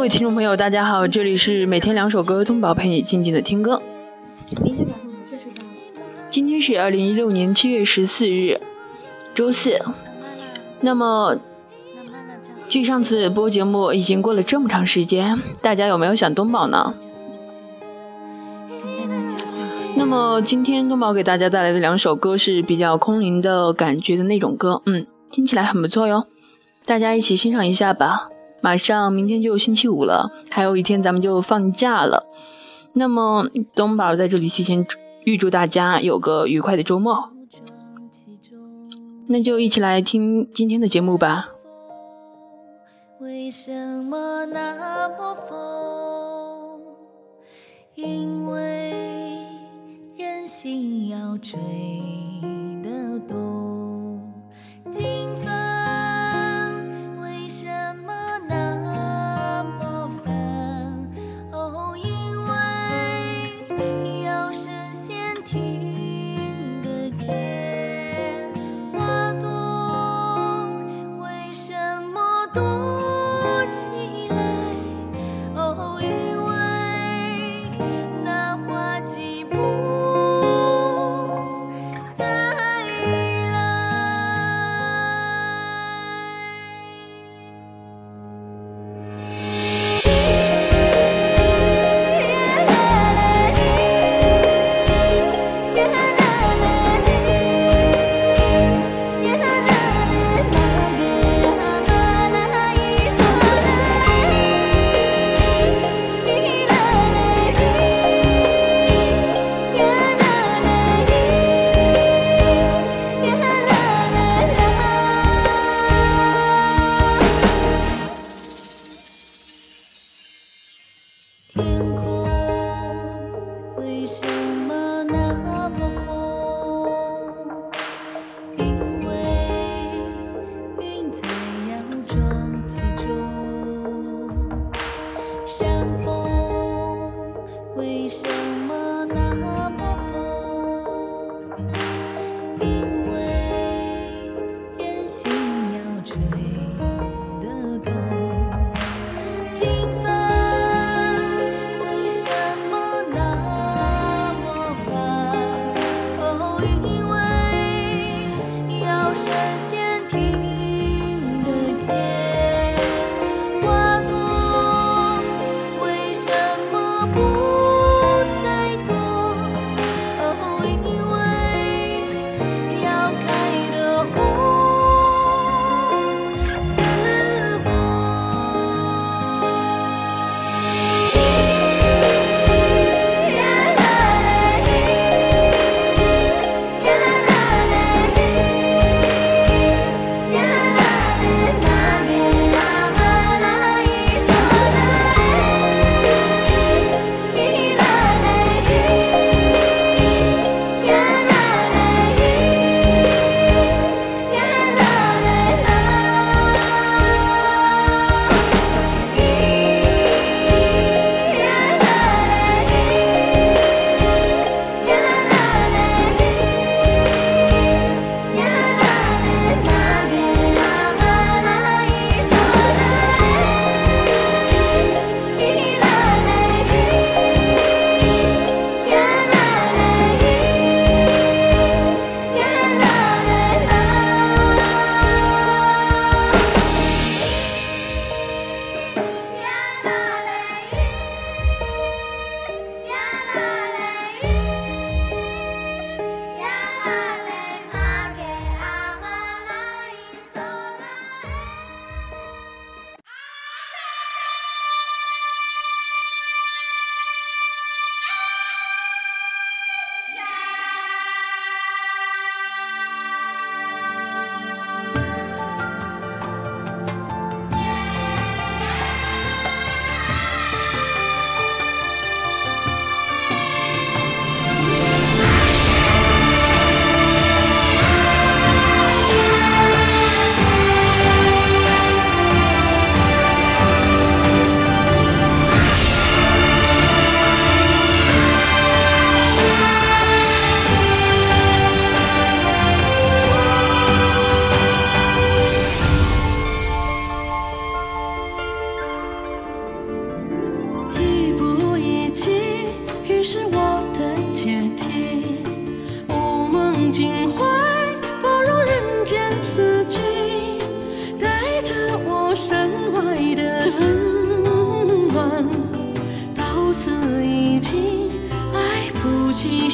各位听众朋友，大家好，这里是每天两首歌，通宝陪你静静的听歌。今天是二零一六年七月十四日，周四。那么，距上次播节目已经过了这么长时间，大家有没有想东宝呢？那么今天东宝给大家带来的两首歌是比较空灵的感觉的那种歌，嗯，听起来很不错哟，大家一起欣赏一下吧。马上明天就星期五了，还有一天咱们就放假了。那么东宝在这里提前预祝大家有个愉快的周末。那就一起来听今天的节目吧。为什么那么疯？因为人心要追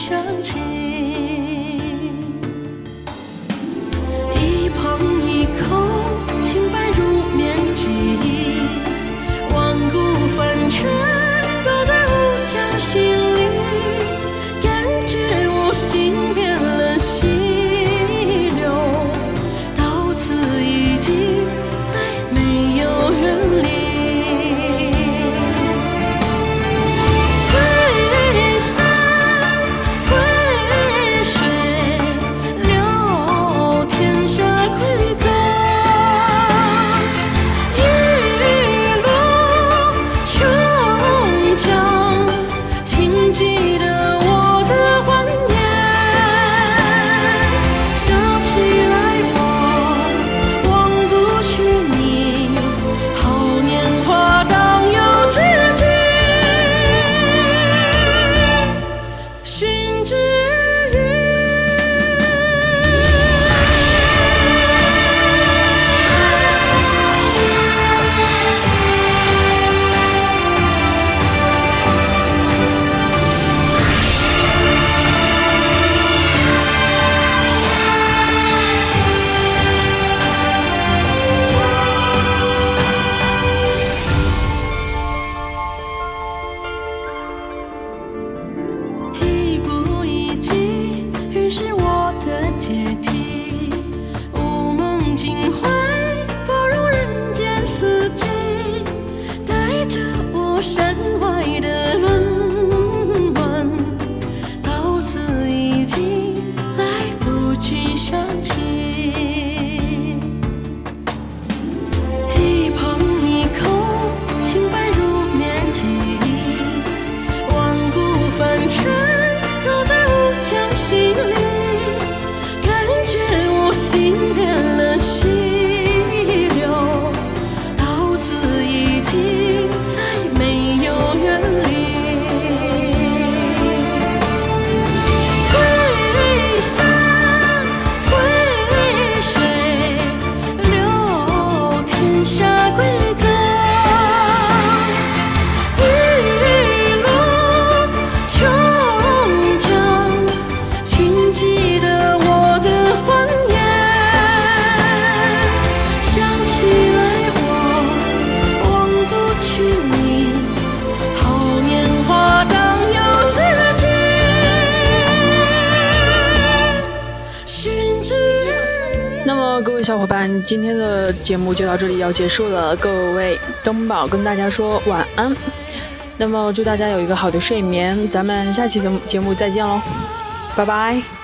想起小伙伴今天的节目就到这里要结束了各位灯宝跟大家说晚安。那么祝大家有一个好的睡眠咱们下期节目节目再见喽拜拜。